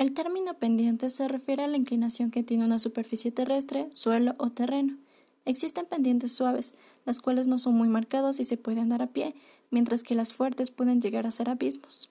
El término pendiente se refiere a la inclinación que tiene una superficie terrestre, suelo o terreno. Existen pendientes suaves, las cuales no son muy marcadas y se pueden dar a pie, mientras que las fuertes pueden llegar a ser abismos.